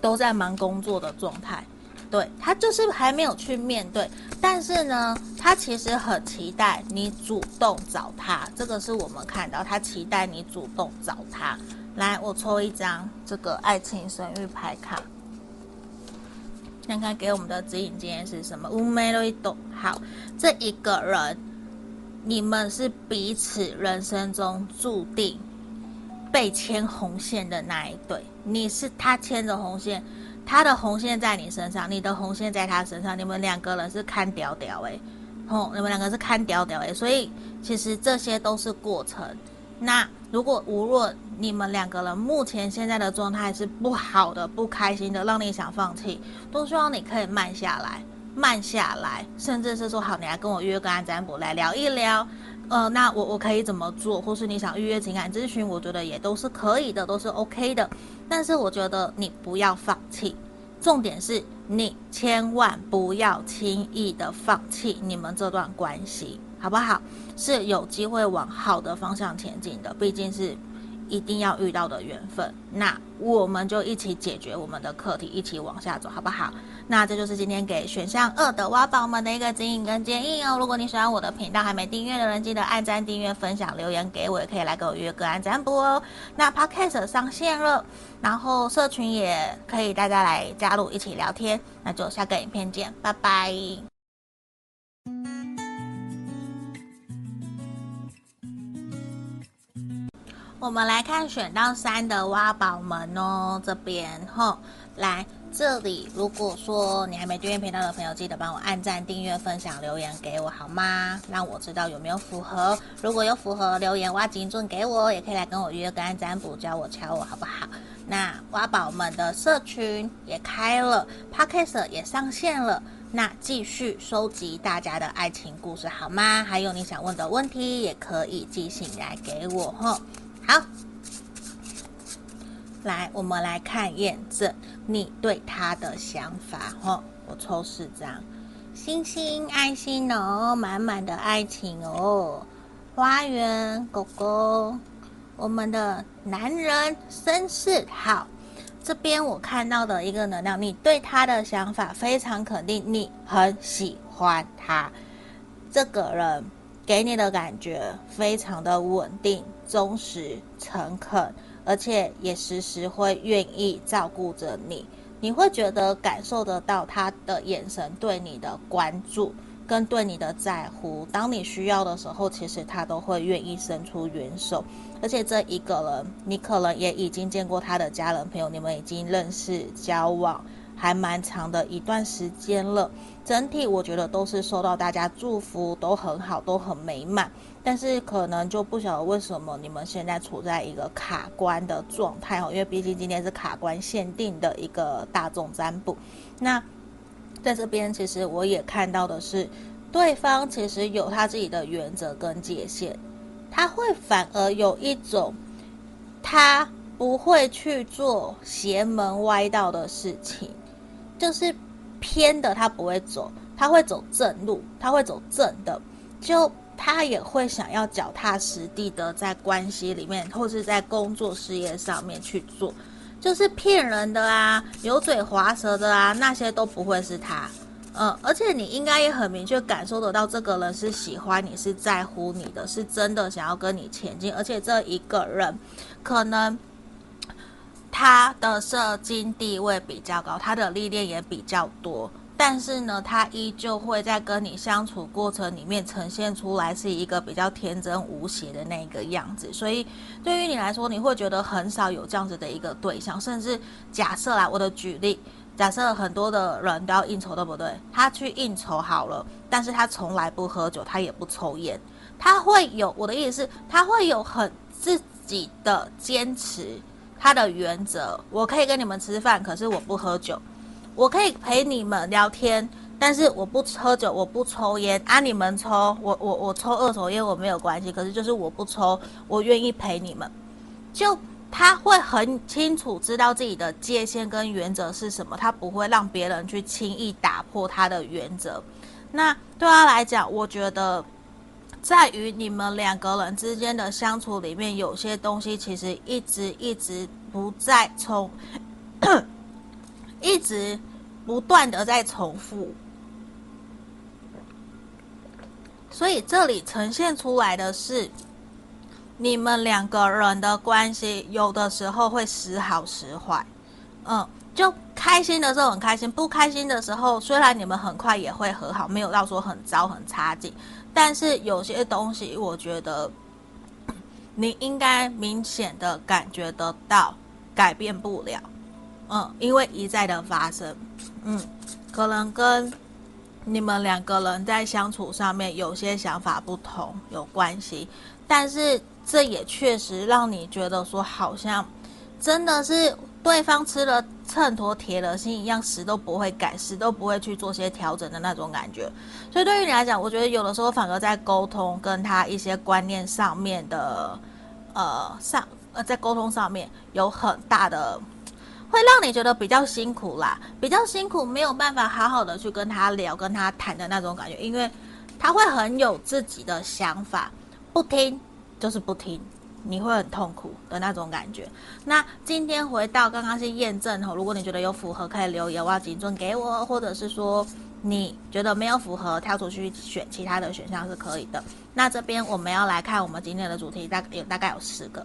都在忙工作的状态。对，他就是还没有去面对，但是呢，他其实很期待你主动找他。这个是我们看到，他期待你主动找他。来，我抽一张这个爱情神諭牌卡。看看给我们的指引今天是什么？乌梅罗伊多。好，这一个人，你们是彼此人生中注定被牵红线的那一对。你是他牵着红线，他的红线在你身上，你的红线在他身上。你们两个人是看屌屌诶，哦，你们两个是看屌屌诶。所以其实这些都是过程。那如果无论你们两个人目前现在的状态是不好的、不开心的，让你想放弃，都希望你可以慢下来，慢下来，甚至是说好，你来跟我约个案占卜来聊一聊，呃，那我我可以怎么做，或是你想预约情感咨询，我觉得也都是可以的，都是 OK 的。但是我觉得你不要放弃，重点是你千万不要轻易的放弃你们这段关系。好不好？是有机会往好的方向前进的，毕竟是一定要遇到的缘分。那我们就一起解决我们的课题，一起往下走，好不好？那这就是今天给选项二的挖宝们的一个指引跟建议哦。如果你喜欢我的频道，还没订阅的人，记得按赞、订阅、分享、留言给我，也可以来给我约个案占卜哦。那 Podcast 上线了，然后社群也可以大家来加入一起聊天。那就下个影片见，拜拜。我们来看选到三的挖宝们哦，这边吼，来这里。如果说你还没订阅频道的朋友，记得帮我按赞、订阅、分享、留言给我好吗？让我知道有没有符合。如果有符合，留言挖金钻给我，也可以来跟我约个案占卜，教我敲我好不好？那挖宝们的社群也开了，Podcast 也上线了，那继续收集大家的爱情故事好吗？还有你想问的问题，也可以寄信来给我吼。好，来，我们来看验证你对他的想法。吼，我抽四张，星星、爱心哦，满满的爱情哦，花园、狗狗，我们的男人绅士。好，这边我看到的一个能量，你对他的想法非常肯定，你很喜欢他这个人。给你的感觉非常的稳定、忠实、诚恳，而且也时时会愿意照顾着你。你会觉得感受得到他的眼神对你的关注跟对你的在乎。当你需要的时候，其实他都会愿意伸出援手。而且这一个人，你可能也已经见过他的家人朋友，你们已经认识交往。还蛮长的一段时间了，整体我觉得都是受到大家祝福，都很好，都很美满。但是可能就不晓得为什么你们现在处在一个卡关的状态哦，因为毕竟今天是卡关限定的一个大众占卜。那在这边其实我也看到的是，对方其实有他自己的原则跟界限，他会反而有一种他不会去做邪门歪道的事情。就是偏的，他不会走，他会走正路，他会走正的。就他也会想要脚踏实地的在关系里面，或是在工作事业上面去做。就是骗人的啊，油嘴滑舌的啊，那些都不会是他。嗯，而且你应该也很明确感受得到，这个人是喜欢你，是在乎你的，是真的想要跟你前进。而且这一个人可能。他的社经地位比较高，他的历练也比较多，但是呢，他依旧会在跟你相处过程里面呈现出来是一个比较天真无邪的那个样子。所以，对于你来说，你会觉得很少有这样子的一个对象。甚至假设来，我的举例，假设很多的人都要应酬，对不对？他去应酬好了，但是他从来不喝酒，他也不抽烟，他会有，我的意思是，他会有很自己的坚持。他的原则，我可以跟你们吃饭，可是我不喝酒；我可以陪你们聊天，但是我不喝酒，我不抽烟。啊，你们抽，我我我抽二手烟，我没有关系。可是就是我不抽，我愿意陪你们。就他会很清楚知道自己的界限跟原则是什么，他不会让别人去轻易打破他的原则。那对他来讲，我觉得。在于你们两个人之间的相处里面，有些东西其实一直一直不再重，一直不断的在重复，所以这里呈现出来的是，你们两个人的关系有的时候会时好时坏，嗯，就开心的时候很开心，不开心的时候，虽然你们很快也会和好，没有到说很糟很差劲。但是有些东西，我觉得你应该明显的感觉得到改变不了，嗯，因为一再的发生，嗯，可能跟你们两个人在相处上面有些想法不同有关系，但是这也确实让你觉得说好像真的是。对方吃了秤砣铁了心一样，死都不会改，死都不会去做些调整的那种感觉。所以对于你来讲，我觉得有的时候反而在沟通跟他一些观念上面的，呃，上呃，在沟通上面有很大的，会让你觉得比较辛苦啦，比较辛苦，没有办法好好的去跟他聊、跟他谈的那种感觉，因为他会很有自己的想法，不听就是不听。你会很痛苦的那种感觉。那今天回到刚刚是验证吼，如果你觉得有符合，可以留言，我要警准给我，或者是说你觉得没有符合，跳出去选其他的选项是可以的。那这边我们要来看我们今天的主题，大有大概有四个。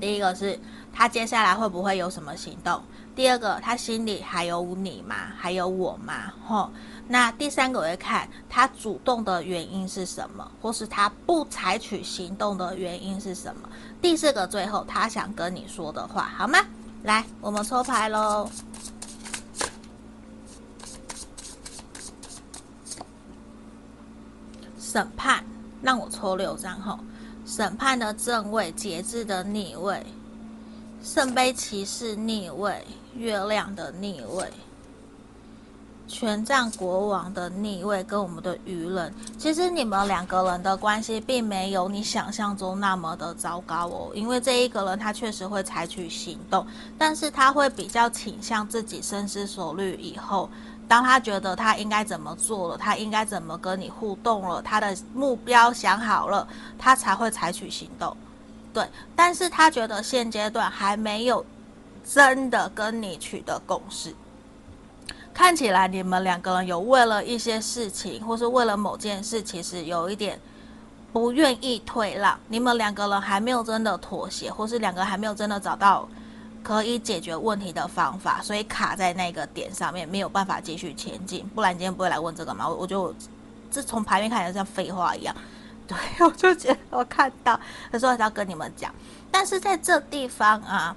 第一个是他接下来会不会有什么行动？第二个，他心里还有你吗？还有我吗？吼。那第三个我会看他主动的原因是什么，或是他不采取行动的原因是什么。第四个最后他想跟你说的话，好吗？来，我们抽牌喽。审判，让我抽六张后，审判的正位，节制的逆位，圣杯骑士逆位，月亮的逆位。权杖国王的逆位跟我们的愚人，其实你们两个人的关系并没有你想象中那么的糟糕哦。因为这一个人他确实会采取行动，但是他会比较倾向自己深思熟虑以后，当他觉得他应该怎么做了，他应该怎么跟你互动了，他的目标想好了，他才会采取行动。对，但是他觉得现阶段还没有真的跟你取得共识。看起来你们两个人有为了一些事情，或是为了某件事，其实有一点不愿意退让。你们两个人还没有真的妥协，或是两个还没有真的找到可以解决问题的方法，所以卡在那个点上面，没有办法继续前进。不然今天不会来问这个吗？我我就这从牌面看起来像废话一样。对，我就觉得我看到，他说还是要跟你们讲，但是在这地方啊，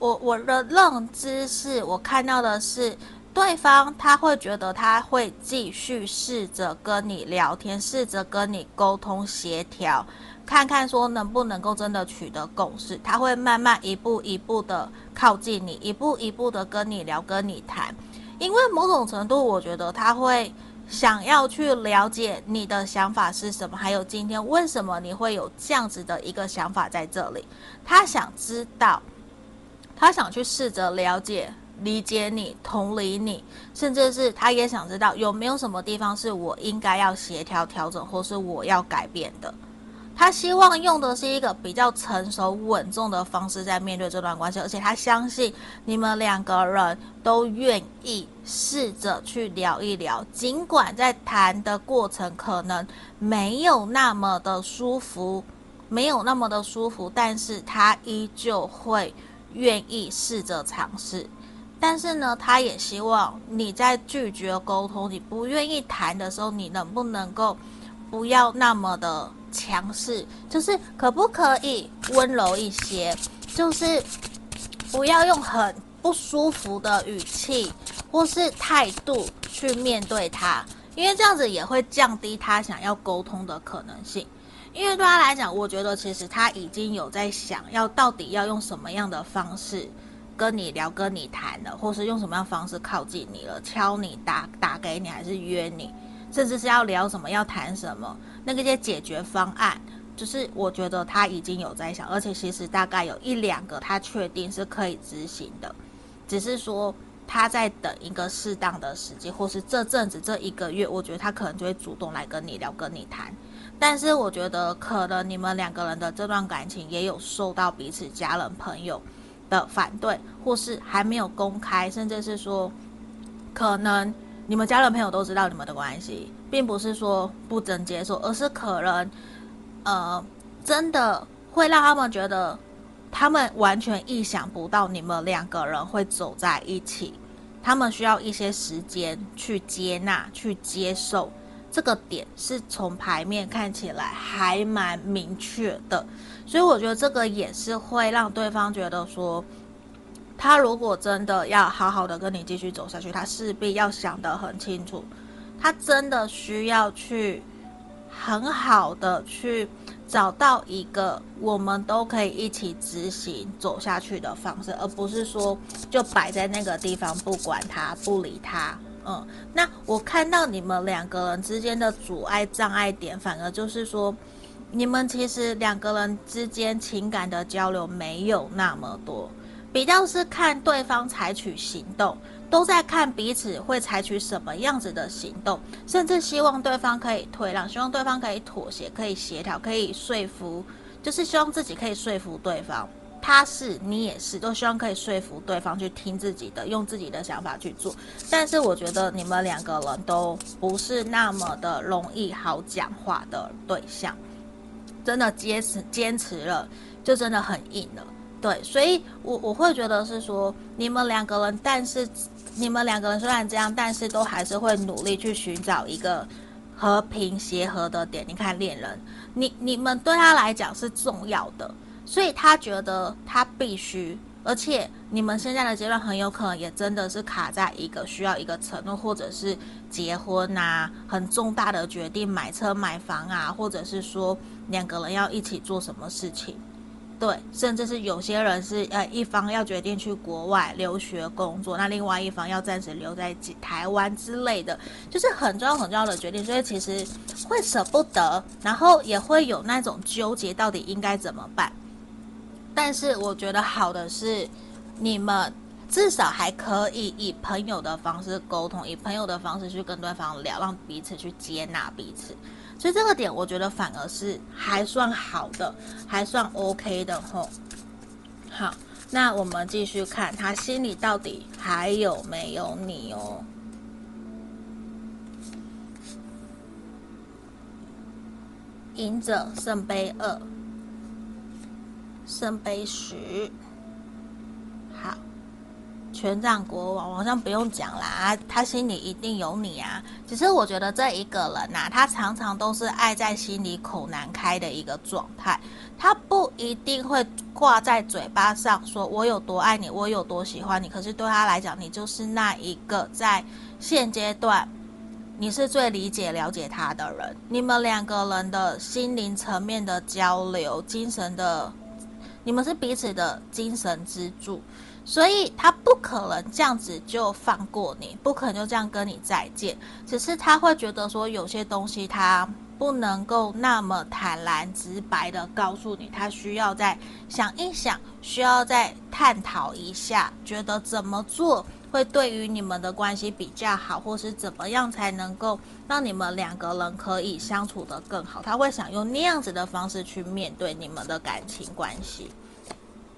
我我的认知是我看到的是。对方他会觉得他会继续试着跟你聊天，试着跟你沟通协调，看看说能不能够真的取得共识。他会慢慢一步一步的靠近你，一步一步的跟你聊，跟你谈。因为某种程度，我觉得他会想要去了解你的想法是什么，还有今天为什么你会有这样子的一个想法在这里。他想知道，他想去试着了解。理解你，同理你，甚至是他也想知道有没有什么地方是我应该要协调调整，或是我要改变的。他希望用的是一个比较成熟稳重的方式在面对这段关系，而且他相信你们两个人都愿意试着去聊一聊，尽管在谈的过程可能没有那么的舒服，没有那么的舒服，但是他依旧会愿意试着尝试。但是呢，他也希望你在拒绝沟通、你不愿意谈的时候，你能不能够不要那么的强势？就是可不可以温柔一些？就是不要用很不舒服的语气或是态度去面对他，因为这样子也会降低他想要沟通的可能性。因为对他来讲，我觉得其实他已经有在想要到底要用什么样的方式。跟你聊，跟你谈的，或是用什么样方式靠近你了，敲你打打给你，还是约你，甚至是要聊什么，要谈什么，那个些解决方案，就是我觉得他已经有在想，而且其实大概有一两个他确定是可以执行的，只是说他在等一个适当的时机，或是这阵子这一个月，我觉得他可能就会主动来跟你聊，跟你谈。但是我觉得可能你们两个人的这段感情也有受到彼此家人朋友的反对，或是还没有公开，甚至是说，可能你们家人朋友都知道你们的关系，并不是说不能接受，而是可能，呃，真的会让他们觉得，他们完全意想不到你们两个人会走在一起，他们需要一些时间去接纳、去接受。这个点是从牌面看起来还蛮明确的，所以我觉得这个也是会让对方觉得说，他如果真的要好好的跟你继续走下去，他势必要想得很清楚，他真的需要去很好的去找到一个我们都可以一起执行走下去的方式，而不是说就摆在那个地方不管他不理他。嗯，那我看到你们两个人之间的阻碍障碍点，反而就是说，你们其实两个人之间情感的交流没有那么多，比较是看对方采取行动，都在看彼此会采取什么样子的行动，甚至希望对方可以退让，希望对方可以妥协，可以协调，可以说服，就是希望自己可以说服对方。他是，你也是，都希望可以说服对方去听自己的，用自己的想法去做。但是我觉得你们两个人都不是那么的容易好讲话的对象，真的坚持坚持了，就真的很硬了。对，所以我我会觉得是说，你们两个人，但是你们两个人虽然这样，但是都还是会努力去寻找一个和平协和的点。你看恋人，你你们对他来讲是重要的。所以他觉得他必须，而且你们现在的阶段很有可能也真的是卡在一个需要一个承诺，或者是结婚啊，很重大的决定，买车买房啊，或者是说两个人要一起做什么事情，对，甚至是有些人是呃一方要决定去国外留学工作，那另外一方要暂时留在台湾之类的，就是很重要很重要的决定，所以其实会舍不得，然后也会有那种纠结，到底应该怎么办。但是我觉得好的是，你们至少还可以以朋友的方式沟通，以朋友的方式去跟对方聊，让彼此去接纳彼此。所以这个点，我觉得反而是还算好的，还算 OK 的吼。好，那我们继续看他心里到底还有没有你哦。隐者圣杯二，圣杯十。权杖国王，好像不用讲啦，他心里一定有你啊。只是我觉得这一个人呐、他常常都是爱在心里口难开的一个状态，他不一定会挂在嘴巴上说我有多爱你，我有多喜欢你。可是对他来讲，你就是那一个在现阶段你是最理解、了解他的人。你们两个人的心灵层面的交流，精神的，你们是彼此的精神支柱。所以他不可能这样子就放过你，不可能就这样跟你再见。只是他会觉得说，有些东西他不能够那么坦然直白的告诉你，他需要再想一想，需要再探讨一下，觉得怎么做会对于你们的关系比较好，或是怎么样才能够让你们两个人可以相处得更好。他会想用那样子的方式去面对你们的感情关系。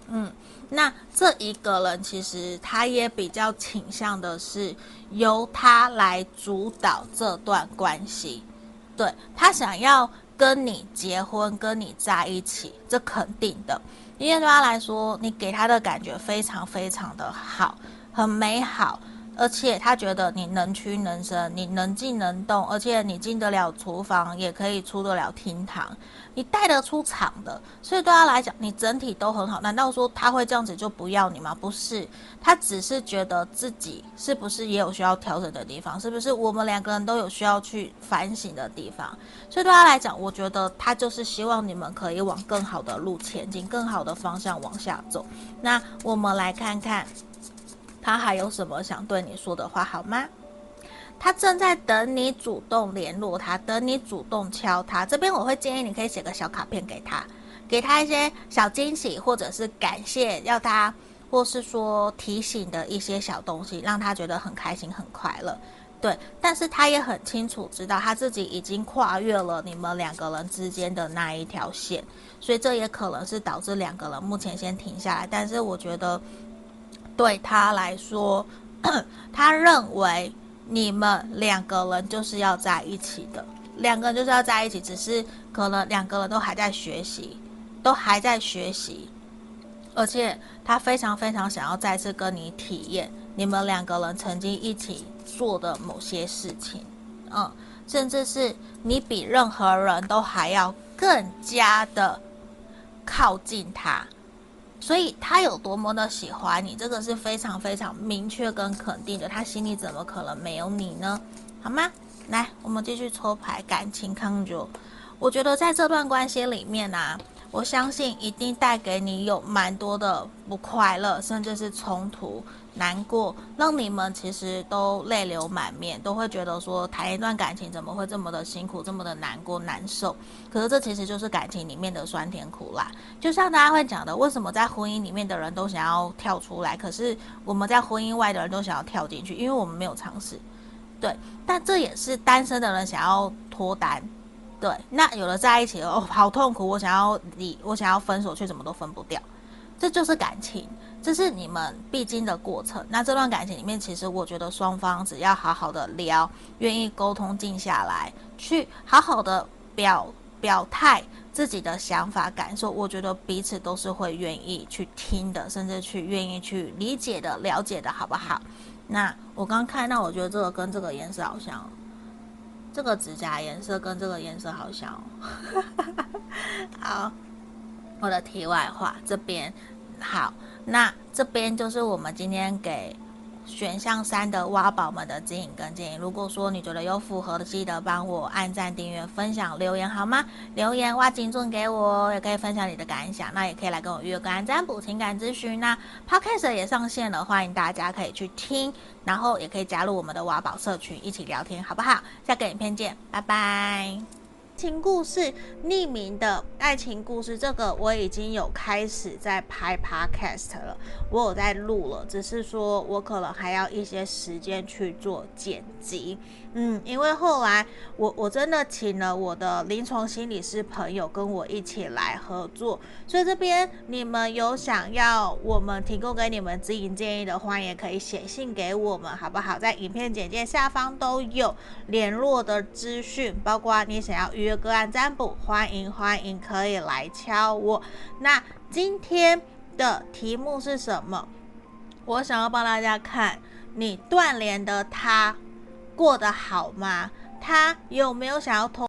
嗯。那这一个人其实他也比较倾向的是由他来主导这段关系，对，他想要跟你结婚，跟你在一起，这肯定的，因为对他来说，你给他的感觉非常非常的好，很美好。而且他觉得你能屈能伸，你能进能动，而且你进得了厨房，也可以出得了厅堂，你带得出场的，所以对他来讲，你整体都很好。难道说他会这样子就不要你吗？不是，他只是觉得自己是不是也有需要调整的地方，是不是我们两个人都有需要去反省的地方？所以对他来讲，我觉得他就是希望你们可以往更好的路前进，更好的方向往下走。那我们来看看。他还有什么想对你说的话，好吗？他正在等你主动联络他，等你主动敲他。这边我会建议你可以写个小卡片给他，给他一些小惊喜，或者是感谢，要他，或是说提醒的一些小东西，让他觉得很开心、很快乐。对，但是他也很清楚知道他自己已经跨越了你们两个人之间的那一条线，所以这也可能是导致两个人目前先停下来。但是我觉得。对他来说，他认为你们两个人就是要在一起的，两个人就是要在一起，只是可能两个人都还在学习，都还在学习，而且他非常非常想要再次跟你体验你们两个人曾经一起做的某些事情，嗯，甚至是你比任何人都还要更加的靠近他。所以他有多么的喜欢你，这个是非常非常明确跟肯定的。他心里怎么可能没有你呢？好吗？来，我们继续抽牌，感情康久。我觉得在这段关系里面啊，我相信一定带给你有蛮多的不快乐，甚至是冲突。难过，让你们其实都泪流满面，都会觉得说谈一段感情怎么会这么的辛苦，这么的难过难受。可是这其实就是感情里面的酸甜苦辣。就像大家会讲的，为什么在婚姻里面的人都想要跳出来，可是我们在婚姻外的人都想要跳进去，因为我们没有尝试。对，但这也是单身的人想要脱单。对，那有了在一起了，哦，好痛苦，我想要离，我想要分手，却怎么都分不掉。这就是感情。这是你们必经的过程。那这段感情里面，其实我觉得双方只要好好的聊，愿意沟通，静下来，去好好的表表态自己的想法、感受，我觉得彼此都是会愿意去听的，甚至去愿意去理解的、了解的，好不好？那我刚看到，我觉得这个跟这个颜色好像，这个指甲颜色跟这个颜色好像。好，我的题外话这边好。那这边就是我们今天给选项三的挖宝们的指引跟建议。如果说你觉得有符合的，记得帮我按赞、订阅、分享、留言好吗？留言挖金钻给我，也可以分享你的感想。那也可以来跟我约个案占卜、情感咨询。那 Podcast 也上线了，欢迎大家可以去听，然后也可以加入我们的挖宝社群一起聊天，好不好？下个影片见，拜拜。情故事，匿名的爱情故事，这个我已经有开始在拍 podcast 了，我有在录了，只是说我可能还要一些时间去做剪辑。嗯，因为后来我我真的请了我的临床心理师朋友跟我一起来合作，所以这边你们有想要我们提供给你们指引建议的话，也可以写信给我们，好不好？在影片简介下方都有联络的资讯，包括你想要预约个案占卜，欢迎欢迎可以来敲我。那今天的题目是什么？我想要帮大家看你断联的他过得好吗？他有没有想要通？